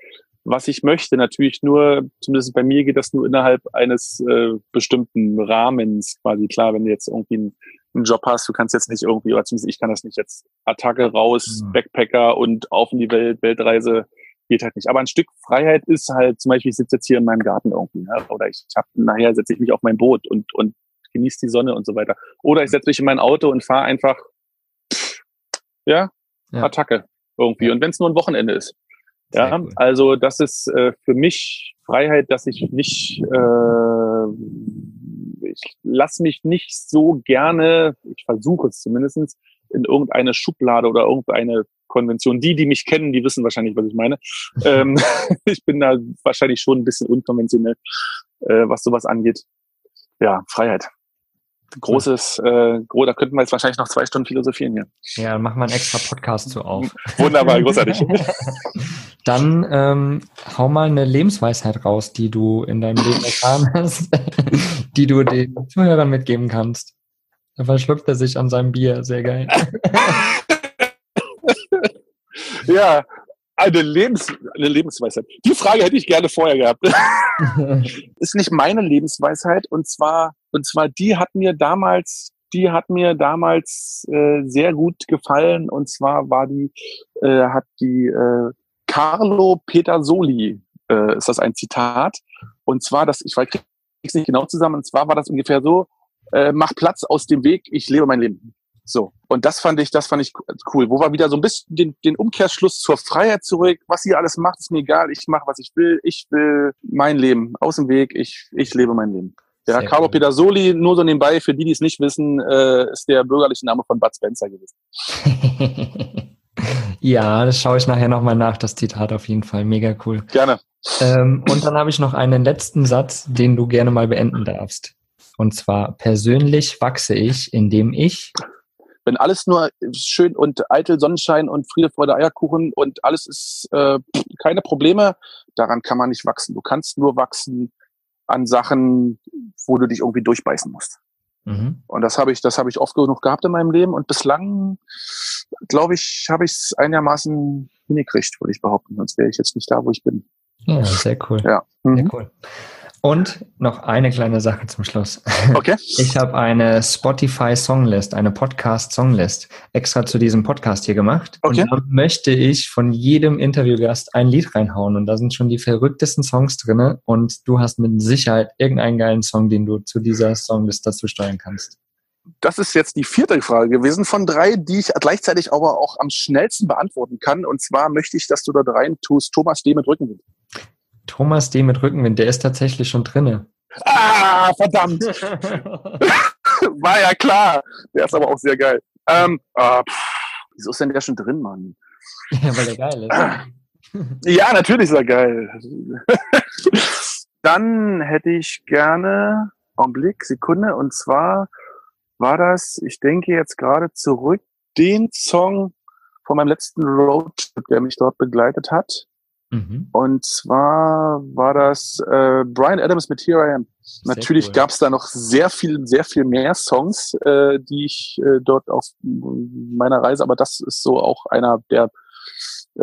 was ich möchte. Natürlich nur, zumindest bei mir geht das nur innerhalb eines äh, bestimmten Rahmens quasi. Klar, wenn du jetzt irgendwie einen, einen, Job hast, du kannst jetzt nicht irgendwie, oder zumindest ich kann das nicht jetzt Attacke raus, mhm. Backpacker und auf in die Welt, Weltreise geht halt nicht. Aber ein Stück Freiheit ist halt, zum Beispiel, ich sitze jetzt hier in meinem Garten irgendwie, ja, oder ich habe nachher setze ich mich auf mein Boot und, und genieße die Sonne und so weiter. Oder ich setze mich in mein Auto und fahre einfach, pff, ja, ja, Attacke irgendwie. Und wenn es nur ein Wochenende ist. Ja, cool. also das ist äh, für mich Freiheit, dass ich nicht, äh, ich lasse mich nicht so gerne, ich versuche es zumindestens in irgendeine Schublade oder irgendeine Konvention. Die, die mich kennen, die wissen wahrscheinlich, was ich meine. ähm, ich bin da wahrscheinlich schon ein bisschen unkonventionell, äh, was sowas angeht. Ja, Freiheit großes, äh, groß, da könnten wir jetzt wahrscheinlich noch zwei Stunden philosophieren hier. Ja, dann machen wir einen extra Podcast zu auf. Wunderbar, großartig. dann ähm, hau mal eine Lebensweisheit raus, die du in deinem Leben erfahren hast, die du den Zuhörern mitgeben kannst. Da verschluckt er sich an seinem Bier, sehr geil. ja, eine, Lebens, eine Lebensweisheit. Die Frage hätte ich gerne vorher gehabt. ist nicht meine Lebensweisheit und zwar und zwar die hat mir damals die hat mir damals äh, sehr gut gefallen und zwar war die äh, hat die äh, Carlo Petersoli äh, ist das ein Zitat und zwar das ich weiß es nicht genau zusammen und zwar war das ungefähr so äh, mach Platz aus dem Weg ich lebe mein Leben so. Und das fand ich, das fand ich cool. Wo wir wieder so ein bisschen den, den Umkehrschluss zur Freiheit zurück. Was ihr alles macht, ist mir egal. Ich mache, was ich will. Ich will mein Leben aus dem Weg. Ich, ich lebe mein Leben. Ja, Sehr Carlo cool. Petersoli, nur so nebenbei, für die, die es nicht wissen, äh, ist der bürgerliche Name von Bud Spencer gewesen. ja, das schaue ich nachher nochmal nach, das Zitat auf jeden Fall. Mega cool. Gerne. Ähm, und dann habe ich noch einen letzten Satz, den du gerne mal beenden darfst. Und zwar, persönlich wachse ich, indem ich wenn alles nur schön und eitel Sonnenschein und Friede, Freude, Eierkuchen und alles ist äh, keine Probleme, daran kann man nicht wachsen. Du kannst nur wachsen an Sachen, wo du dich irgendwie durchbeißen musst. Mhm. Und das habe ich, das habe ich oft genug gehabt in meinem Leben und bislang, glaube ich, habe ich es einigermaßen hingekriegt, würde ich behaupten. Sonst wäre ich jetzt nicht da, wo ich bin. Ja, sehr cool. Ja. Mhm. Sehr cool. Und noch eine kleine Sache zum Schluss. Okay. Ich habe eine Spotify Songlist, eine Podcast Songlist extra zu diesem Podcast hier gemacht. Okay. Und da möchte ich von jedem Interviewgast ein Lied reinhauen. Und da sind schon die verrücktesten Songs drinne. Und du hast mit Sicherheit irgendeinen geilen Song, den du zu dieser Songlist dazu steuern kannst. Das ist jetzt die vierte Frage gewesen von drei, die ich gleichzeitig aber auch am schnellsten beantworten kann. Und zwar möchte ich, dass du da rein tust, Thomas D. mit Rückenwind. Thomas D. mit Rückenwind, der ist tatsächlich schon drinne. Ah, verdammt! War ja klar. Der ist aber auch sehr geil. Ähm, ah, pff, wieso ist denn der schon drin, Mann? Ja, weil der geil ist. ja, natürlich ist er geil. Dann hätte ich gerne, Augenblick, Sekunde, und zwar war das, ich denke jetzt gerade zurück, den Song von meinem letzten Roadtrip, der mich dort begleitet hat. Mhm. Und zwar war das äh, Brian Adams mit Here I Am. Sehr Natürlich cool. gab es da noch sehr viel, sehr viel mehr Songs, äh, die ich äh, dort auf meiner Reise, aber das ist so auch einer der äh,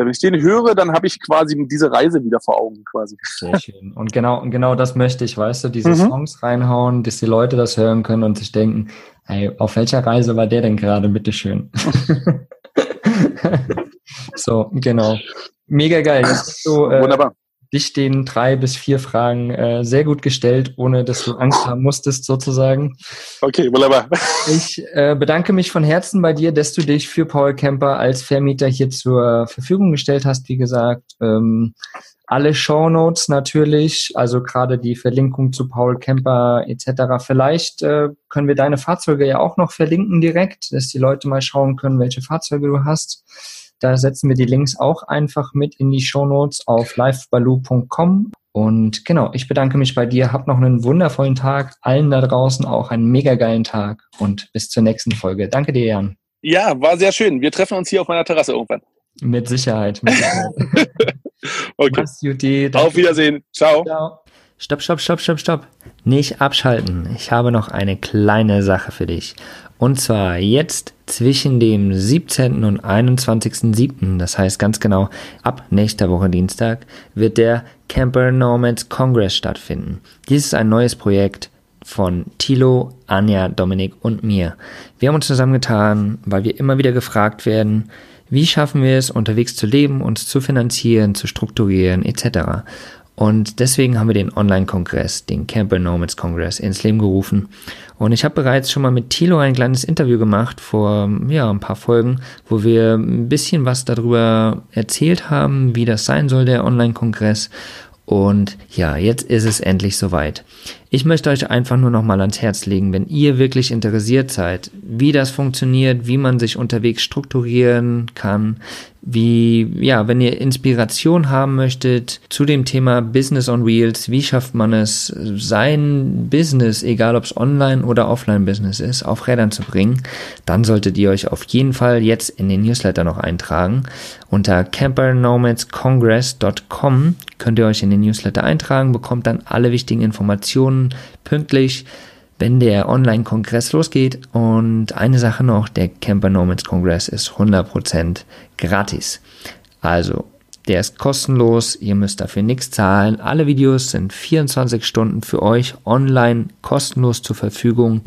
wenn ich den höre, dann habe ich quasi diese Reise wieder vor Augen quasi. Sehr schön. Und genau, genau das möchte ich, weißt du, diese mhm. Songs reinhauen, dass die Leute das hören können und sich denken, hey, auf welcher Reise war der denn gerade, bitteschön. so, genau. Mega geil. Du, äh, Wunderbar. dich den drei bis vier Fragen äh, sehr gut gestellt, ohne dass du Angst haben musstest, sozusagen. Okay, wunderbar. Ich äh, bedanke mich von Herzen bei dir, dass du dich für Paul Camper als Vermieter hier zur Verfügung gestellt hast. Wie gesagt, ähm, alle Show Notes natürlich, also gerade die Verlinkung zu Paul Camper etc. Vielleicht äh, können wir deine Fahrzeuge ja auch noch verlinken direkt, dass die Leute mal schauen können, welche Fahrzeuge du hast. Da setzen wir die Links auch einfach mit in die Show Notes auf livebaloo.com. Und genau, ich bedanke mich bei dir. Hab noch einen wundervollen Tag. Allen da draußen auch einen mega geilen Tag und bis zur nächsten Folge. Danke dir, Jan. Ja, war sehr schön. Wir treffen uns hier auf meiner Terrasse irgendwann. Mit Sicherheit. Mit Sicherheit. okay. Juti, auf Wiedersehen. Ciao. Ciao. Stopp, stopp, stopp, stopp, stopp. Nicht abschalten. Ich habe noch eine kleine Sache für dich. Und zwar jetzt zwischen dem 17. und 21.07., das heißt ganz genau ab nächster Woche Dienstag, wird der Camper Nomads Congress stattfinden. Dies ist ein neues Projekt von Tilo, Anja, Dominik und mir. Wir haben uns zusammengetan, weil wir immer wieder gefragt werden, wie schaffen wir es, unterwegs zu leben, uns zu finanzieren, zu strukturieren etc. Und deswegen haben wir den Online-Kongress, den Camper Nomads Congress, ins Leben gerufen. Und ich habe bereits schon mal mit Thilo ein kleines Interview gemacht vor ja, ein paar Folgen, wo wir ein bisschen was darüber erzählt haben, wie das sein soll, der Online-Kongress. Und ja, jetzt ist es endlich soweit. Ich möchte euch einfach nur noch mal ans Herz legen, wenn ihr wirklich interessiert seid, wie das funktioniert, wie man sich unterwegs strukturieren kann, wie, ja, wenn ihr Inspiration haben möchtet zu dem Thema Business on Wheels, wie schafft man es, sein Business, egal ob es Online- oder Offline-Business ist, auf Rädern zu bringen, dann solltet ihr euch auf jeden Fall jetzt in den Newsletter noch eintragen. Unter campernomadscongress.com könnt ihr euch in den Newsletter eintragen, bekommt dann alle wichtigen Informationen pünktlich wenn der Online-Kongress losgeht. Und eine Sache noch, der Camper Nomads Kongress ist 100% gratis. Also, der ist kostenlos, ihr müsst dafür nichts zahlen. Alle Videos sind 24 Stunden für euch online kostenlos zur Verfügung.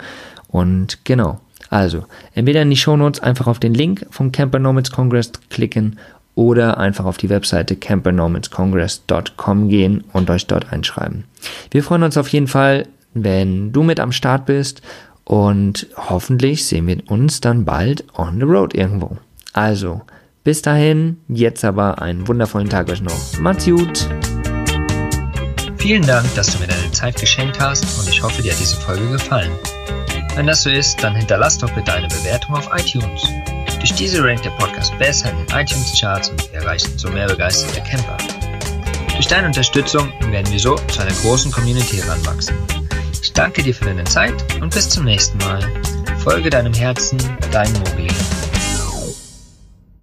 Und genau, also entweder in die Shownotes einfach auf den Link vom Camper Nomads Congress klicken oder einfach auf die Webseite campernomadscongress.com gehen und euch dort einschreiben. Wir freuen uns auf jeden Fall wenn du mit am Start bist und hoffentlich sehen wir uns dann bald on the road irgendwo. Also, bis dahin, jetzt aber einen wundervollen Tag euch noch. Macht's gut! Vielen Dank, dass du mir deine Zeit geschenkt hast und ich hoffe, dir hat diese Folge gefallen. Wenn das so ist, dann hinterlass doch bitte eine Bewertung auf iTunes. Durch diese rankt der Podcast besser in den iTunes-Charts und wir erreichen so mehr begeisterte Camper. Durch deine Unterstützung werden wir so zu einer großen Community heranwachsen. Ich danke dir für deine Zeit und bis zum nächsten Mal. Folge deinem Herzen, dein Mogli.